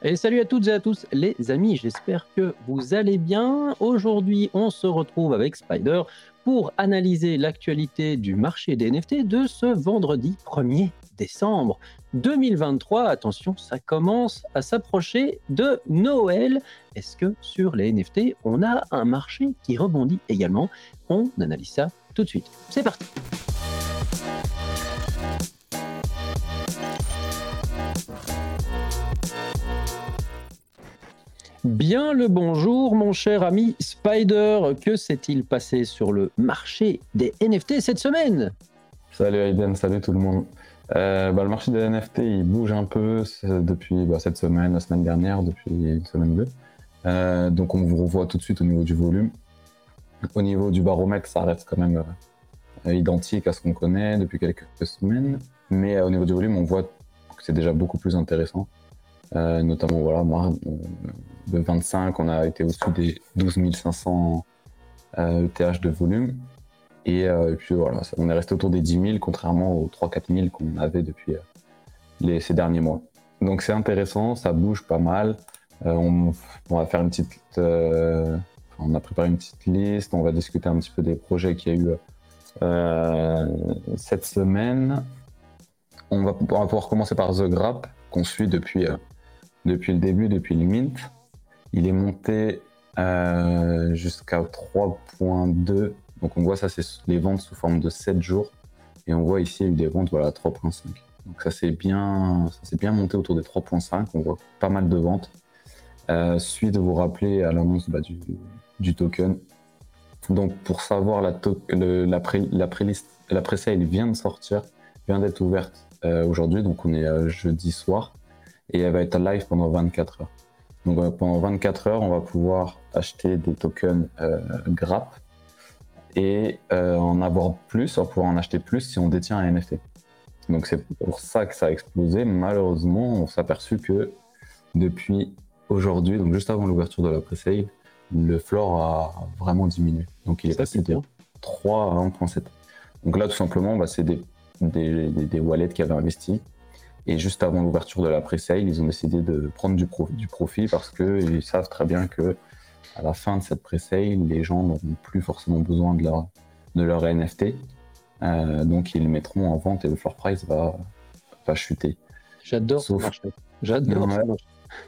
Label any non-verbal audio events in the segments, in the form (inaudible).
Et salut à toutes et à tous les amis, j'espère que vous allez bien. Aujourd'hui, on se retrouve avec Spider pour analyser l'actualité du marché des NFT de ce vendredi 1er décembre 2023. Attention, ça commence à s'approcher de Noël. Est-ce que sur les NFT, on a un marché qui rebondit également? On analyse ça tout de suite. C'est parti Bien le bonjour, mon cher ami Spider. Que s'est-il passé sur le marché des NFT cette semaine? Salut Aiden, salut tout le monde. Euh, bah, le marché des NFT, il bouge un peu depuis bah, cette semaine, la semaine dernière, depuis une semaine ou deux. Euh, donc on vous revoit tout de suite au niveau du volume. Au niveau du baromètre, ça reste quand même euh, identique à ce qu'on connaît depuis quelques semaines. Mais au niveau du volume, on voit que c'est déjà beaucoup plus intéressant. Notamment, voilà, moi, de 25, on a été au-dessus des 12 500 ETH de volume. Euh, et, puis voilà, on est resté autour des 10 000, contrairement aux 3-4 000 qu'on avait depuis euh, les, ces derniers mois. Donc c'est intéressant, ça bouge pas mal. Euh, on, va faire une petite. on a préparé une petite liste, on va discuter un petit peu des projets qu'il y a eu cette semaine. On va, on va, pouvoir commencer par The Grap, qu'on suit depuis, depuis le début, depuis le Mint. Il est monté euh, jusqu'à 3.2. Donc on voit ça, c'est les ventes sous forme de 7 jours. Et on voit ici, il y a eu des ventes voilà, à 3.5. Donc ça s'est bien, bien monté autour des 3.5. On voit pas mal de ventes. Euh, suite vous rappeler à l'annonce bah, du, token. Donc pour savoir la, le, la, pré, la pré-sale vient de sortir, vient d'être ouverte euh, aujourd'hui. Donc on est euh, jeudi soir. Et elle va être live pendant 24 heures. Donc euh, pendant 24 heures, on va pouvoir acheter des tokens euh, GRAP et euh, en avoir plus, on va pouvoir en acheter plus si on détient un NFT. Donc c'est pour ça que ça a explosé. Malheureusement, on s'est aperçu que depuis aujourd'hui, donc juste avant l'ouverture de la pre-sale, le floor a vraiment diminué. Donc il est passé de 3 à 1.7. Donc là, tout simplement, bah, c'est des, des, des, wallets qui avaient investi et juste avant l'ouverture de la pre-sale, ils ont décidé de prendre du, du profit parce qu'ils savent très bien que à la fin de cette pre-sale, les gens n'auront plus forcément besoin de leur, de leur NFT. Euh, donc ils le mettront en vente et le floor price va, va chuter. J'adore sauf... J'adore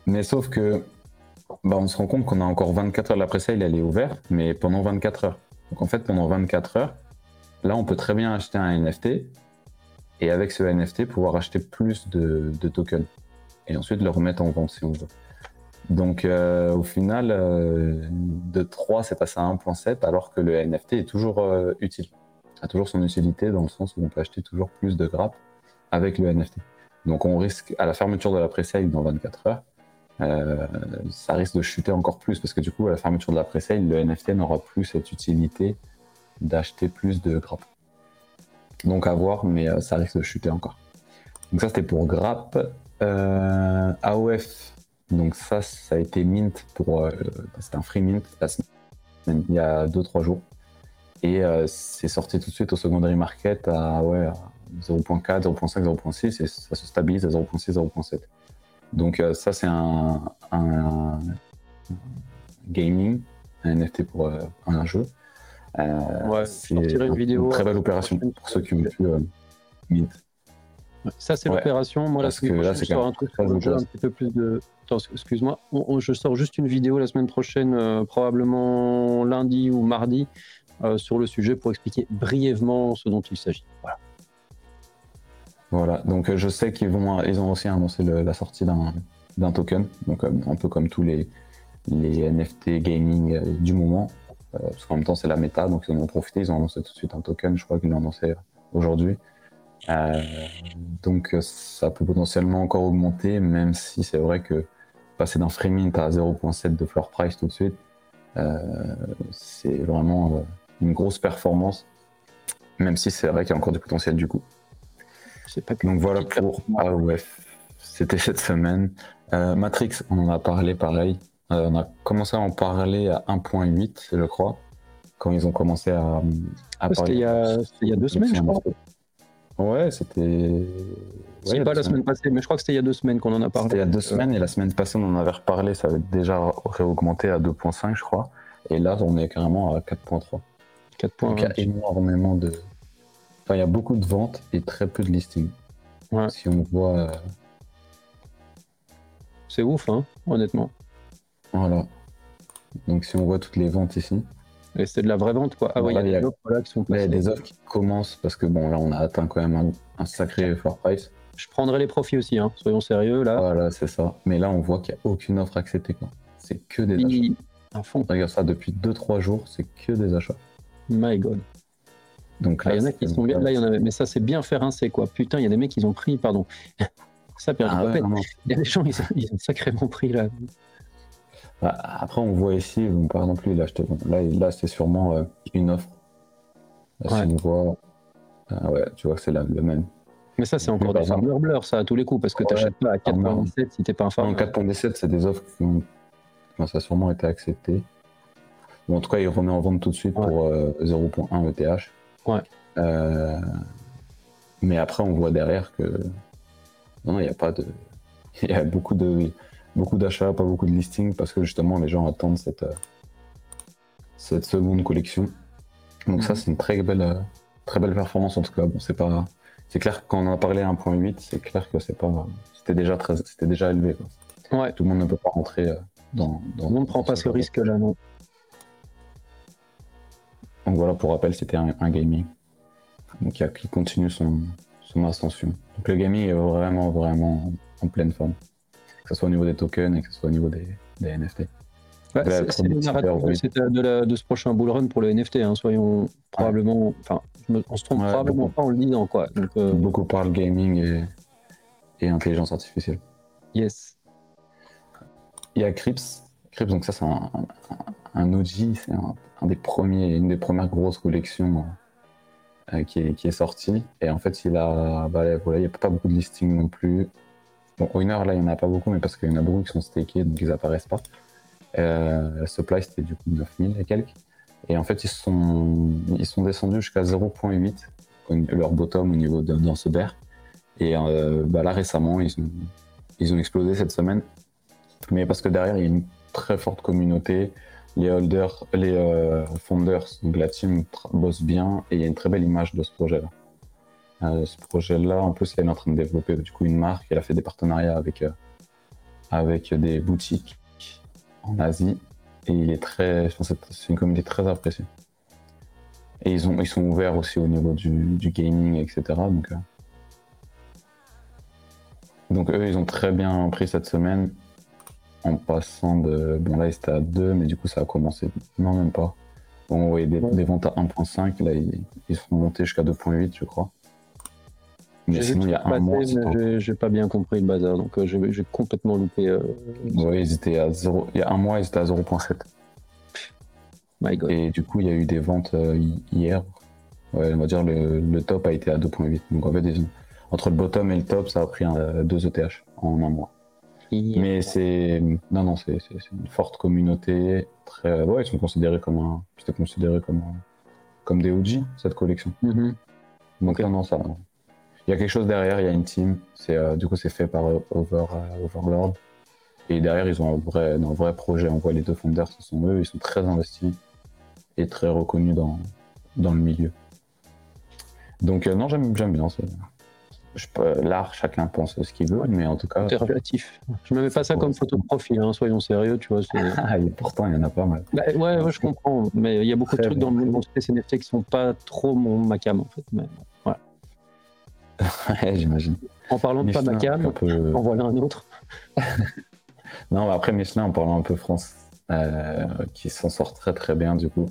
Mais sauf que bah, on se rend compte qu'on a encore 24 heures. La pre-sale, elle est ouverte, mais pendant 24 heures. Donc en fait, pendant 24 heures, là, on peut très bien acheter un NFT et avec ce NFT pouvoir acheter plus de, tokens et ensuite le remettre en vente si on veut. Donc euh, au final, euh, de 3 c'est passé à 1.7 alors que le NFT est toujours euh, utile, a toujours son utilité dans le sens où on peut acheter toujours plus de grappes avec le NFT. Donc on risque à la fermeture de la pre-sale dans 24 heures, ça risque de chuter encore plus parce que du coup à la fermeture de la pre-sale, le NFT n'aura plus cette utilité d'acheter plus de grappes. Donc à voir, mais euh, ça risque de chuter encore. Donc ça c'était pour Grap. Euh, AOF, donc ça, ça a été mint pour. Euh, c'était un free mint il y a 2-3 jours. Et c'est sorti tout de suite au secondary market à, ouais, 0.4, 0.5, 0.6 et ça se stabilise à 0.6, 0.7. Donc ça c'est un, un, gaming, un NFT pour un jeu. Euh, ouais, c'est une, vidéo. très belle opération pour ceux qui ont pu euh, Ça, c'est l'opération. Moi, Parce que là, c'est je sors un truc un petit peu plus de. excuse-moi. Je sors juste une vidéo la semaine prochaine, euh, probablement lundi ou mardi, sur le sujet pour expliquer brièvement ce dont il s'agit. Voilà. Voilà. Donc, je sais qu'ils vont, ils ont aussi annoncé la sortie d'un token, donc un peu comme tous les, les NFT gaming du moment. Euh, parce qu'en même temps, c'est la méta, donc ils en ont profité, ils ont annoncé tout de suite un token, je crois qu'ils l'ont annoncé aujourd'hui. Euh, donc ça peut potentiellement encore augmenter, même si c'est vrai que passer d'un free mint à 0.7 de floor price tout de suite, euh, c'est vraiment une grosse performance, même si c'est vrai qu'il y a encore du potentiel du coup. Pas donc voilà pour AOF. C'était cette semaine. Matrix, on en a parlé pareil. Euh, on a commencé à en parler à 1.8, je crois, quand ils ont commencé à, à parler. C'était il, y a deux semaines, je crois. Ouais, c'était. C'est Ouais, pas la semaine passée, mais je crois que c'était il y a deux semaines qu'on en a C'était il y parlé. a deux semaines et la semaine passée on en avait reparlé, ça avait déjà réaugmenté à 2.5 je crois. Et là on est carrément à 4.3. 4 points. Donc il y a énormément de... Enfin il y a beaucoup de ventes et très peu de listings. Ouais. Si on voit... euh, C'est ouf, hein, honnêtement. Voilà. Donc si on voit toutes les ventes ici, Et c'est de la vraie vente, quoi. Ah ouais, il y a y des a- offres là qui sont là il y a placées. des offres qui commencent parce que bon là on a atteint quand même un, un sacré floor price. Je prendrai les profits aussi, hein. soyons sérieux là. Voilà c'est ça. Mais là on voit qu'il n'y a aucune offre acceptée quoi. C'est que des achats. À fond, Regarde ça depuis 2-3 jours, c'est que des achats. my god. Donc Ah, là, Il y en a qui sont bien. Là, il y en avait. Mais ça, c'est bien fait rincer, quoi. Putain, il y a des mecs qui ont pris, pardon. (laughs) ça, Pierre, Ah ouais, il y a des gens, ils, ils ont sacrément pris là. Bah, après, on voit ici, bon, par exemple, lui, il a acheté. bon, là, là c'est sûrement euh, une offre. Là, Ouais. Si on voit. Ah ouais, tu vois que c'est la- le même. Mais ça, c'est encore par des exemple. farmer blur, ça, à tous les coups, parce que Ouais, t'achètes pas à farmer. 4,17 si t'es pas un En farmer. 4.17, c'est des offres qui ont. enfin, ça a sûrement été accepté. En tout cas, il remet en vente tout de suite Ouais. pour euh, 0.1 ETH. Ouais. Euh, Mais après, on voit derrière que. Non, non, il n'y a pas de. (laughs) Il y a beaucoup de. Beaucoup d'achats, pas beaucoup de listings, parce que justement, les gens attendent cette, euh, cette seconde collection. Donc, ça, Mhm. c'est une très belle, euh, très belle performance, en tout cas. Bon, c'est pas. C'est clair que quand on en a parlé à 1.8, c'est clair que c'est pas. C'était déjà, très... c'était déjà élevé. Quoi. Ouais, Tout le monde ne peut pas rentrer euh, dans. dans on ne prend pas ce risque là, non. Donc voilà, pour rappel, c'était un, un gaming. Donc il, continue son, son ascension. Donc le gaming est vraiment, vraiment en pleine forme. Que ce soit au niveau des tokens et que ce soit au niveau des, des NFT. Ouais, c'est- le de de, la- de ce prochain bull run pour le NFT, hein, soyons probablement. Enfin, on se trompe Ouais, probablement beaucoup. pas en le disant, quoi. Donc, euh, Beaucoup parlent gaming et, et intelligence artificielle. yes. Il y a Crips. Crips, donc ça c'est un, un, un OG, c'est un, un des premiers, une des premières grosses collections euh, qui, est, qui est sortie. Et en fait, il a, bah, voilà, il n'y a pas beaucoup de listings non plus. Bon, Winner, là, il n'y en a pas beaucoup, mais parce qu'il y en a beaucoup qui sont stakés, donc ils apparaissent pas. Euh, supply, c'était du coup 9000 et quelques. Et en fait, ils sont, ils sont descendus jusqu'à 0.8, comme leur bottom au niveau de dans ce bear. Et euh, bah, là, récemment, ils ont, ils ont explosé cette semaine. Mais parce que derrière, il y a une très forte communauté. Les holders, les euh, founders, donc la team bosse bien et il y a une très belle image de ce projet-là. Euh, ce projet-là, en plus, elle est en train de développer du coup une marque. Elle a fait des partenariats avec, euh, avec des boutiques en Asie et il est très, je pense que c'est- c'est une communauté très appréciée. Et ils, ont, ils sont ouverts aussi au niveau du, du gaming, etc. Donc, euh, donc eux, ils ont très bien pris cette semaine en passant de. Bon, là, ils étaient à 2, mais du coup, ça a commencé. Non, même pas. Bon, on voyait des, des ventes à 1.5. Là, ils, ils sont montés jusqu'à 2.8, je crois. Mais sinon, il y a un mois, j'ai- pas bien compris le bazar, donc euh, j'ai complètement loupé. euh, ouais, ils étaient à 0. Il y a un mois, ils étaient à 0.7. My God. Et du coup, il y a eu des ventes euh, hi- hier. Ouais, on va dire le, le top a été à 2.8. Donc en fait, ont- entre le bottom et le top, ça a pris un, 2 ETH en un mois. Mais c'est. Non, non, c'est une forte communauté. Très... Ouais, ils sont considérés comme un. Considéré comme un- Comme des OG, cette collection. Mhm. Donc là, non, ça. Il y a quelque chose derrière, il y a une team. C'est, euh, du coup, c'est fait par euh, Over, euh, Overlord. Et derrière, ils ont un vrai, un vrai projet. On voit les deux founders, ce sont eux. Ils sont très investis et très reconnus dans, dans le milieu. Donc, non, j'aime, bien. peux- L'art, chacun pense ce qu'il veut, mais en tout cas. C'est relatif. Je me mets pas ça Ouais, comme photo de profil, hein, soyons sérieux, tu vois. c'est- (laughs) Ah, et pourtant, il y en a pas mal. Bah, ouais, ouais, je comprends, mais il y a beaucoup de trucs bon. dans le monde des NFT qui sont pas trop mon macam en fait. Mais voilà. (laughs) Ouais, j'imagine. En parlant de Michelin, un peu... en voilà un autre. (laughs) Non, mais après Michelin, en parlant un peu France, euh, qui s'en sort très très bien du coup.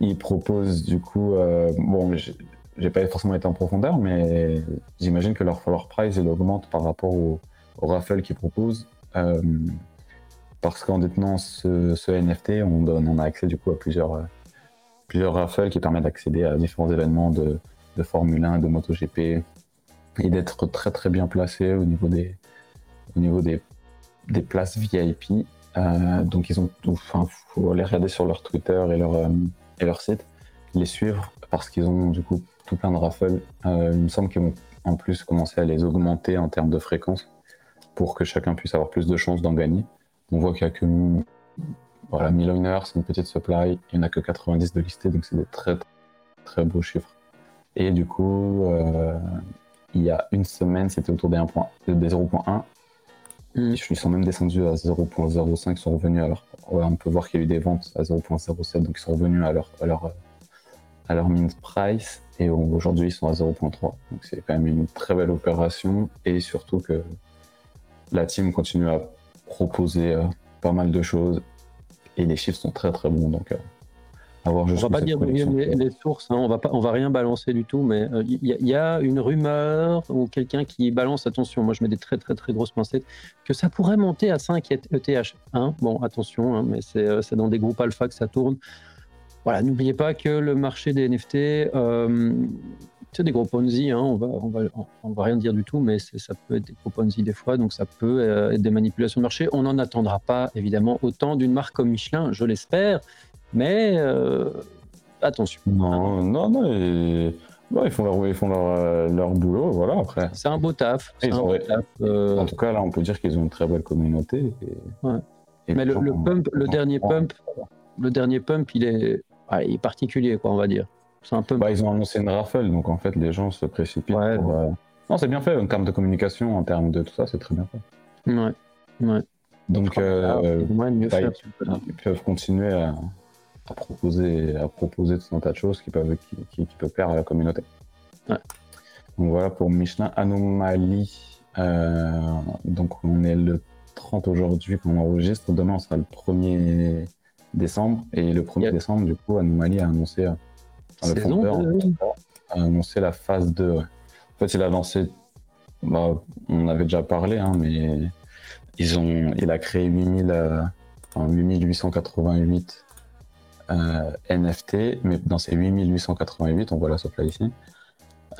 Il propose du coup, euh, bon, j'ai pas forcément été en profondeur, mais j'imagine que leur, leur price il augmente par rapport au, au raffle qu'ils proposent. euh, parce qu'en détenant ce, ce NFT, on, donne, on a accès du coup à plusieurs, euh, plusieurs raffles qui permettent d'accéder à différents événements de, de Formule 1, de MotoGP, et d'être très très bien placé au niveau des, au niveau des, des places VIP. Euh, donc ils ont, enfin, faut aller regarder sur leur Twitter et leur, euh, et leur site, les suivre parce qu'ils ont du coup tout plein de raffles. Euh, il me semble qu'ils vont en plus commencer à les augmenter en termes de fréquence pour que chacun puisse avoir plus de chances d'en gagner. On voit qu'il n'y a que voilà, 1000 winners, c'est une petite supply, il n'y en a que 90 de listés, donc c'est des très très beaux chiffres. Et du coup, il y a une semaine, c'était autour des 0.1. Mm. Ils sont même descendus à 0.05, ils sont revenus à leur. on peut voir qu'il y a eu des ventes à 0.07, donc ils sont revenus à leur, à leur, à leur mint price. Et aujourd'hui, ils sont à 0.3. Donc c'est quand même une très belle opération. Et surtout que la team continue à proposer euh, pas mal de choses. Et les chiffres sont très très bons. Donc, euh, on va pas dire les, sources, hein. on va pas, on va rien balancer du tout, mais il euh, y, a une rumeur ou quelqu'un qui balance, attention, moi je mets des très très très grosses pincettes, que ça pourrait monter à 5 ETH. Hein. Bon, attention, hein, mais euh, c'est dans des groupes alpha que ça tourne. Voilà, n'oubliez pas que le marché des NFT, euh, c'est des gros Ponzi, hein, on, va, on, va, on va rien dire du tout, mais ça peut être des gros Ponzi des fois, donc ça peut être des manipulations de marché. On n'en attendra pas, évidemment, autant d'une marque comme Michelin, je l'espère, mais euh, attention. Non, non, non. ils font leur, ils font leur, euh, leur boulot, voilà. Après, c'est un beau taf. Euh, en tout cas, là, on peut dire qu'ils ont une très belle communauté. Mais le, pump, le dernier pump, le dernier pump, il est, il est particulier, quoi, on va dire. C'est un. Bah, ils ont annoncé une raffle, donc en fait, les gens se précipitent. Non, c'est bien fait en termes de communication, en termes de tout ça, c'est très bien fait. Ouais, ouais. Donc, bah, ils peuvent continuer à à proposer, à proposer tout un tas de choses qui peuvent, qui, qui, peuvent plaire à la communauté. Donc voilà pour Michelin Anomalie. Euh, donc on est le 30 aujourd'hui quand on enregistre. Demain on sera le 1er décembre. Et le 1er décembre, du coup, Anomalie a annoncé, euh, le fondeur, a annoncé la phase 2. En fait, il a lancé, bah, on avait déjà parlé, hein, mais ils ont, il a créé 8000, euh, 8888 euh, NFT, mais dans ces 8888, on voit la supply ici.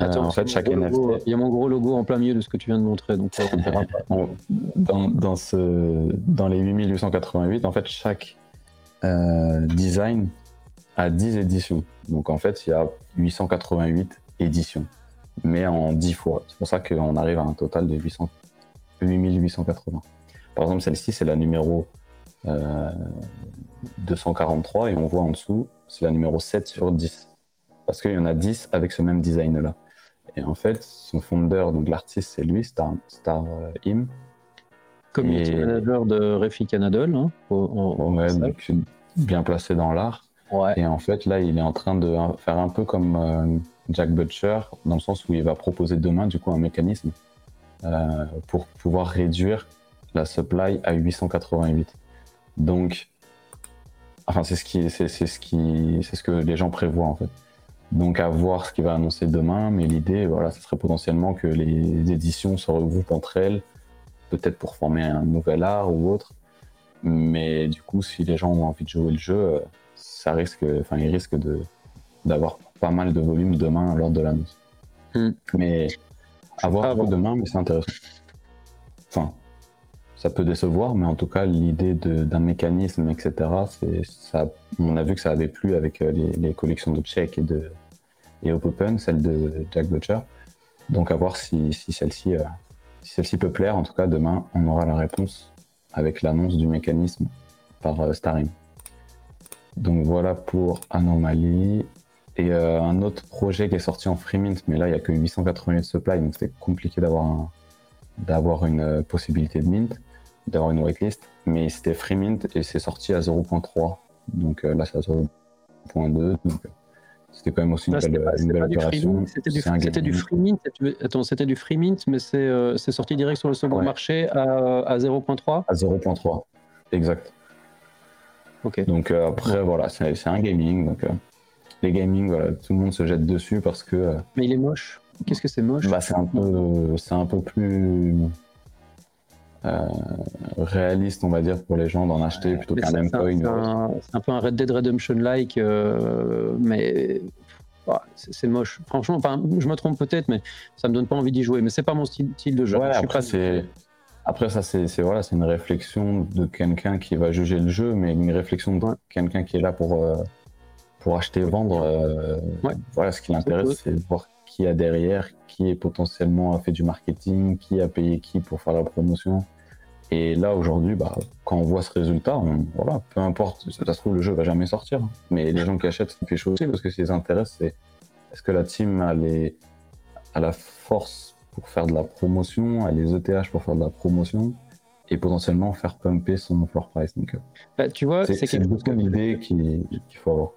Euh, en fait, chaque NFT. il y a mon gros logo en plein milieu de ce que tu viens de montrer, donc (laughs) dans, dans, ce, dans les 8888, en fait, chaque euh, design a 10 éditions. Donc en fait, il y a 888 éditions, mais en 10 fois. C'est pour ça qu'on arrive à un total de 800, 8880. Par exemple, celle-ci, c'est la numéro 243 et on voit en dessous, c'est la numéro 7 sur 10. Parce qu'il y en a 10 avec ce même design-là. Et en fait, son fondeur, donc l'artiste, c'est lui, Star, Star euh, Im. Community manager de Refi Canadol. Hein, donc, bien placé dans l'art. Et en fait, là, il est en train de faire un peu comme euh, Jack Butcher, dans le sens où il va proposer demain, du coup, un mécanisme euh, pour pouvoir réduire la supply à 888. Donc, enfin, c'est ce qui, c'est, ce qui, c'est ce que les gens prévoient en fait. Donc, à voir ce qu'il va annoncer demain. Mais l'idée, voilà, ce serait potentiellement que les éditions se regroupent entre elles, peut-être pour former un nouvel art ou autre. Mais du coup, si les gens ont envie de jouer le jeu, ça risque, enfin, ils risquent de d'avoir pas mal de volume demain lors de l'annonce. Hmm. Mais à voir demain, mais c'est intéressant. Enfin, ça peut décevoir, mais en tout cas, l'idée d'un mécanisme, etc., ça, on a vu que ça avait plu avec euh, les, collections de Check et de et Open, celle de Jack Butcher. Donc à voir si, si celle-ci euh, si peut plaire. En tout cas, demain, on aura la réponse avec l'annonce du mécanisme par euh. Donc voilà pour Anomaly. Et un autre projet qui est sorti en free mint, mais là il n'y a que 888 supply, donc c'est compliqué d'avoir d'avoir une possibilité de mint d'avoir une whitelist, mais c'était free mint et c'est sorti à 0.3. Donc euh, là, c'est à 0.2. Donc euh, c'était quand même aussi une belle, opération. C'était du, free mint. Attends, c'était du free mint, mais c'est euh, sorti direct sur le second marché à, à 0.3 À 0.3, exact. Ok. Donc après, voilà, c'est un gaming. Donc les gaming, voilà, tout le monde se jette dessus parce que. mais il est moche. Qu'est-ce que c'est moche? bah, C'est un, peu, un peu plus euh, réaliste, on va dire, pour les gens d'en acheter plutôt qu'un endpoint. C'est un, peu un Red Dead Redemption-like, euh, mais c'est moche. Franchement, je me trompe peut-être, mais ça me donne pas envie d'y jouer. Mais c'est pas mon style, de jeu. après, c'est après ça, c'est voilà, c'est une réflexion de quelqu'un qui va juger le jeu, mais une réflexion de quelqu'un qui est là pour euh, pour acheter et vendre, euh, Ouais. voilà, ce qui l'intéresse, c'est de voir qui a derrière, qui est potentiellement a fait du marketing, qui a payé qui pour faire la promotion. Et là, aujourd'hui, bah, quand on voit ce résultat, on, voilà, peu importe, ça se trouve, le jeu va jamais sortir. hein. Mais les gens qui achètent, ça me fait chaud aussi, parce que ce qui les intéresse, c'est est-ce que la team a, les, a la force pour faire de la promotion, a les ETH pour faire de la promotion, et potentiellement faire pumper son floor price. Donc, euh, Bah, tu vois, c'est quelque chose qu'il qu'il faut avoir.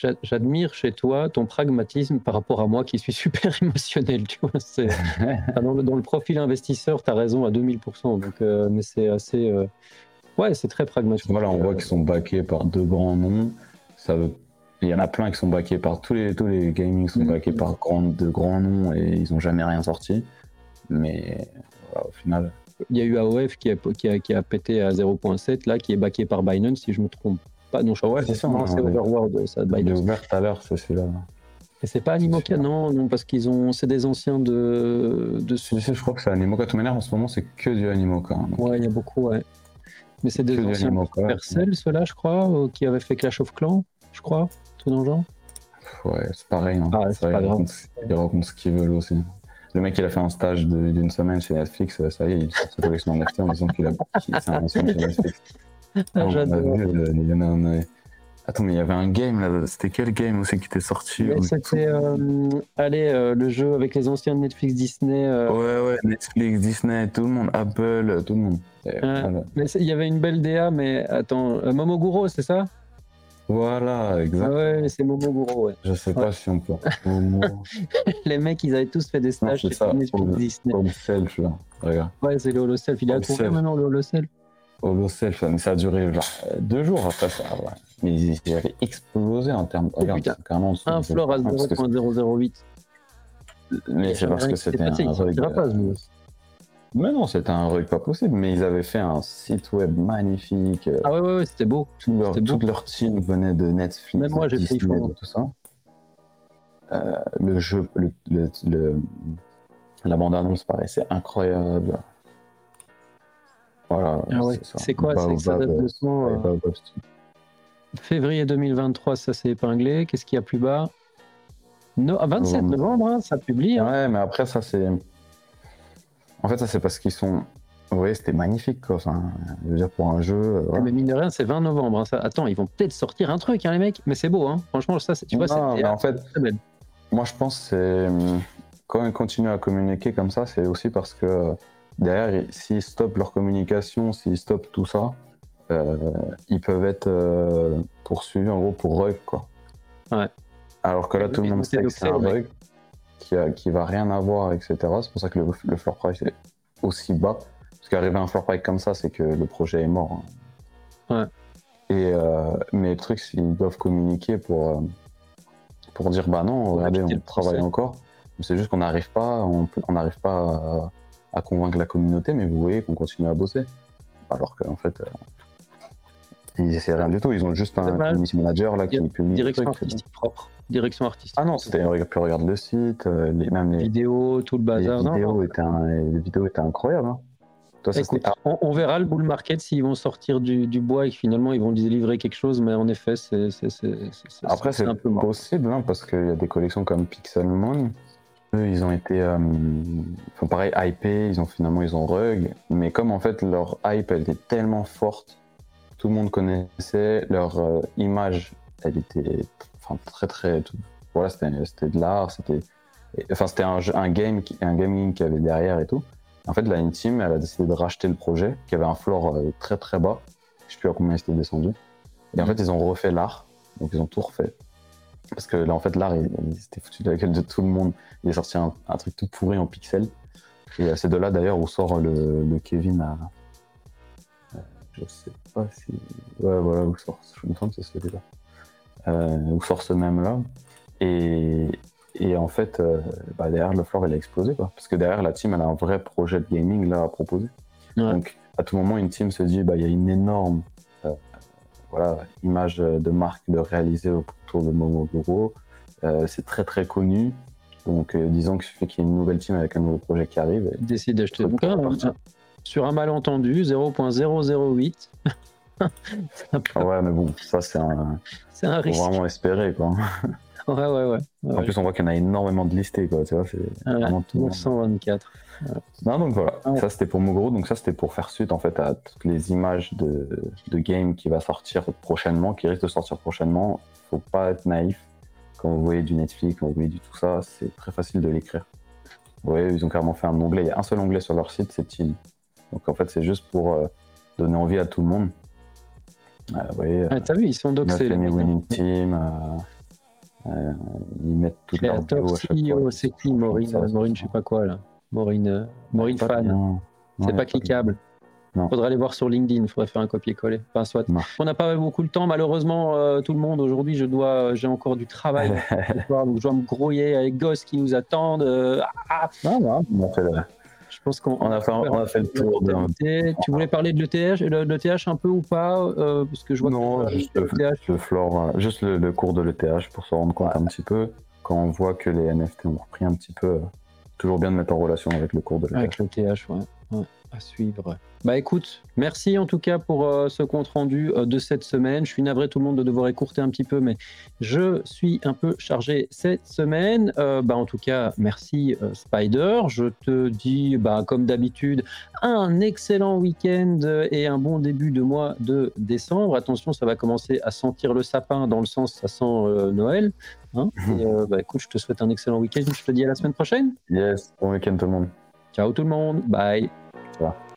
J'a- J'admire chez toi ton pragmatisme par rapport à moi qui suis (laughs) super émotionnel. Tu vois, (laughs) dans, le, dans le profil investisseur, tu as raison à 2000%. Donc, euh, mais c'est assez. euh, Ouais, c'est très pragmatique. Voilà, on voit qu'ils sont backés par deux grands noms. Ça veut... Il y en a plein qui sont backés par tous les, tous les gaming sont Mhm. backés par grand- de grands noms et ils n'ont jamais rien sorti. Mais voilà, au final, Il y a eu AOF qui a, qui a, qui a pété à 0.7, là, qui est backé par Binance, si je me trompe pas. Non, ouais, c'est ça, c'est. Overworld, ça, il est ouvert tout à l'heure, c'est celui-là. Et c'est pas Animoca, non, non, parce qu'ils ont, c'est des anciens de, de je crois que c'est Animoca. De toute manière, en ce moment, c'est que du Animoca. hein. Ouais, il y a beaucoup, ouais. Mais c'est des anciens Animoca. Supercell, ceux-là, je crois, euh, qui avaient fait Clash of Clans, je crois, tout dans le genre. Ouais, c'est pareil. hein. Ah, c'est pas grave. raconte- Il raconte ce qu'il veut aussi. Le mec, il a fait un stage de- d'une semaine chez Netflix. Ça y est, il sort sa collection NFT en disant qu'il a c'est un ancien de chez Netflix. Ah, (laughs) Ah, on a j'adore. vu, il y en a un, euh, Attends, mais il y avait un game là. C'était quel game aussi qui était sorti où- C'était, euh, allez, euh, le jeu avec les anciens de Netflix, Disney. euh, Ouais, ouais, Netflix, Disney, tout le monde, Apple, tout le monde. Ouais. Voilà, Mais il y avait une belle DA, mais attends, euh, Momoguro, c'est ça? Voilà, Ah exact. ouais, c'est Momoguro, ouais. Je sais pas si on peut. (laughs) Les mecs, ils avaient tous fait des stages chez ça, Netflix, Holo- Disney. Holo Self, là. Regarde. Ouais, c'est le Holoself. Il est à combien maintenant, le Holoself Holo Self, mais ça a duré genre euh, deux jours après ça. ouais. Mais il il avait explosé en termes. Regarde, putain. c'est carrément. Un floor à parce que- 0.008. Mais c'est parce que c'était un rug. lui. Mais non, c'était un rug pas possible. Mais ils avaient fait un site web magnifique. euh, Ah ouais, ouais, ouais, c'était beau. Tout leur, beau. toute leur team venait de Netflix, Même moi, j'ai pris, tout ça. Euh, le jeu, le, le, le- la bande-annonce paraissait incroyable. Voilà. Ah ouais. C'est quoi C'est que ça date de euh, Baobab, Février 2023, ça s'est épinglé. Qu'est-ce qu'il y a plus bas? No, ah, 27 Novembre. novembre, hein, ça publie. hein. Ouais, mais après, ça, c'est. En fait, ça, c'est parce qu'ils sont. Vous voyez, c'était magnifique, quoi. Enfin, je veux dire, pour un jeu. euh. Mais mine de rien, c'est 20 novembre. hein, ça. Attends, ils vont peut-être sortir un truc, hein, les mecs. Mais c'est beau, hein. Franchement, ça, tu vois, c'est en fait. Moi, je pense que hum, Quand ils continuent à communiquer comme ça, c'est aussi parce que euh, derrière, ils- s'ils stoppent leur communication, s'ils stoppent tout ça, euh, ils peuvent être euh, poursuivis en gros pour rug, quoi. Ouais. Alors que là, tout le monde sait que c'est un rug qui, a, qui va rien avoir, etc. C'est pour ça que le, le floor price est aussi bas. Parce qu'arriver à un floor price comme ça, c'est que le projet est mort. hein. Ouais. Et, euh, mais le truc, c'est qu'ils doivent communiquer pour, pour dire bah non, regardez, on le travaille encore. C'est juste qu'on n'arrive pas, on n'arrive pas à, à convaincre la communauté, mais vous voyez qu'on continue à bosser. Alors qu'en fait, euh, ils essaient rien du tout. Ils ont juste un community manager là qui publie. Direction artistique propre. Direction artistique. Ah non, c'était puis regarde le site, euh, les, même les, Vidéo, tout le bazar. Non, vidéos non. étaient, un- les vidéos étaient incroyables. hein. Toi, Écoute, on, on verra le bull market s'ils vont sortir du, du bois et que finalement ils vont délivrer quelque chose, mais en effet, c'est Après, c'est un peu mort. possible, hein, parce qu'il y a des collections comme Pixelmon. Eux, ils ont été, euh, enfin, pareil, hypés, ils ont finalement, ils ont rug. Mais comme en fait, leur hype, était tellement forte, tout le monde connaissait, leur euh, image, elle était enfin, très, très. voilà, c'était de l'art, c'était. Enfin, c'était un, un game, un gaming qu'il y avait derrière et tout. En fait, la team, elle a décidé de racheter le projet, qui avait un floor euh, très très bas. Je sais plus à combien il s'était descendu. Et en fait, ils ont refait l'art, donc ils ont tout refait. Parce que là, en fait, l'art, il, il s'était foutu de la gueule de tout le monde. Il est sorti un, un truc tout pourri en pixels. Et euh, c'est de là, d'ailleurs, où sort le, le Kevin à. euh, je sais pas si. Ouais, voilà, où sort. Je me trompe, c'est celui-là. Euh, où sort ce même-là. Et, et en fait, euh, bah, derrière, le floor, il a explosé. Quoi. Parce que derrière, la team, elle a un vrai projet de gaming là, à proposer. Ouais. Donc, à tout moment, une team se dit bah, il y a une énorme voilà, image de marque de réaliser autour de Momoguro. Euh, c'est très très connu. Donc, euh, disons qu'il suffit qu'il y ait une nouvelle team avec un nouveau projet qui arrive. décident d'acheter. Donc, pas hein, partir. sur un malentendu, 0.008, (laughs) ouais, mais bon, ça c'est un. C'est un risque. Faut vraiment espérer quoi. Ouais, ouais, ouais. En plus, on voit qu'il y en a énormément de listés quoi. Tu vois, c'est vraiment tout. 124. Non, donc voilà, ça c'était pour Mogoro, donc ça c'était pour faire suite en fait à toutes les images de, de game qui va sortir prochainement, qui risque de sortir prochainement. Faut pas être naïf quand vous voyez du Netflix, quand vous voyez du tout ça, c'est très facile de l'écrire. Vous voyez, ils ont carrément fait un onglet, il y a un seul onglet sur leur site, c'est Team. Donc en fait, c'est juste pour euh, donner envie à tout le monde. Euh, vous voyez, ah, t'as vu, ils sont doxés. Les winning team. Euh, euh, ils mettent toutes leurs vidéos à chaque fois. C'est qui Maureen? Maureen, je sais pas quoi là. Maureen, Maureen fan. C'est pas cliquable. Il faudrait aller voir sur LinkedIn, il faudrait faire un copier-coller. Enfin, soit. On n'a pas beaucoup le temps, malheureusement, tout le monde. Aujourd'hui, je dois, j'ai encore du travail. (laughs) donc je dois me grouiller avec Goss qui nous attendent. ah, non, non, on fait je pense qu'on a, fait, on a fait le tour. De... Tu voulais parler de l'ETH, l'ETH un peu ou pas euh, Parce que je vois non, juste, le, le juste le, cours de l'ETH pour se rendre compte un petit peu. Quand on voit que les NFT ont repris un petit peu, euh, toujours bien de mettre en relation avec le cours de l'ETH. Avec l'ETH, ouais. ouais à suivre. Bah écoute, merci en tout cas pour euh, ce compte rendu euh, de cette semaine. Je suis navré tout le monde de devoir écourter un petit peu, mais je suis un peu chargé cette semaine. Euh, bah en tout cas, merci Spider. Je te dis, bah comme d'habitude, un excellent week-end et un bon début de mois de décembre. Attention, ça va commencer à sentir le sapin dans le sens ça sent Noël. Hein (laughs) et, bah écoute, je te souhaite un excellent week-end. Je te dis à la semaine prochaine. Yes, bon week-end tout le monde. Ciao tout le monde. Bye. Yeah.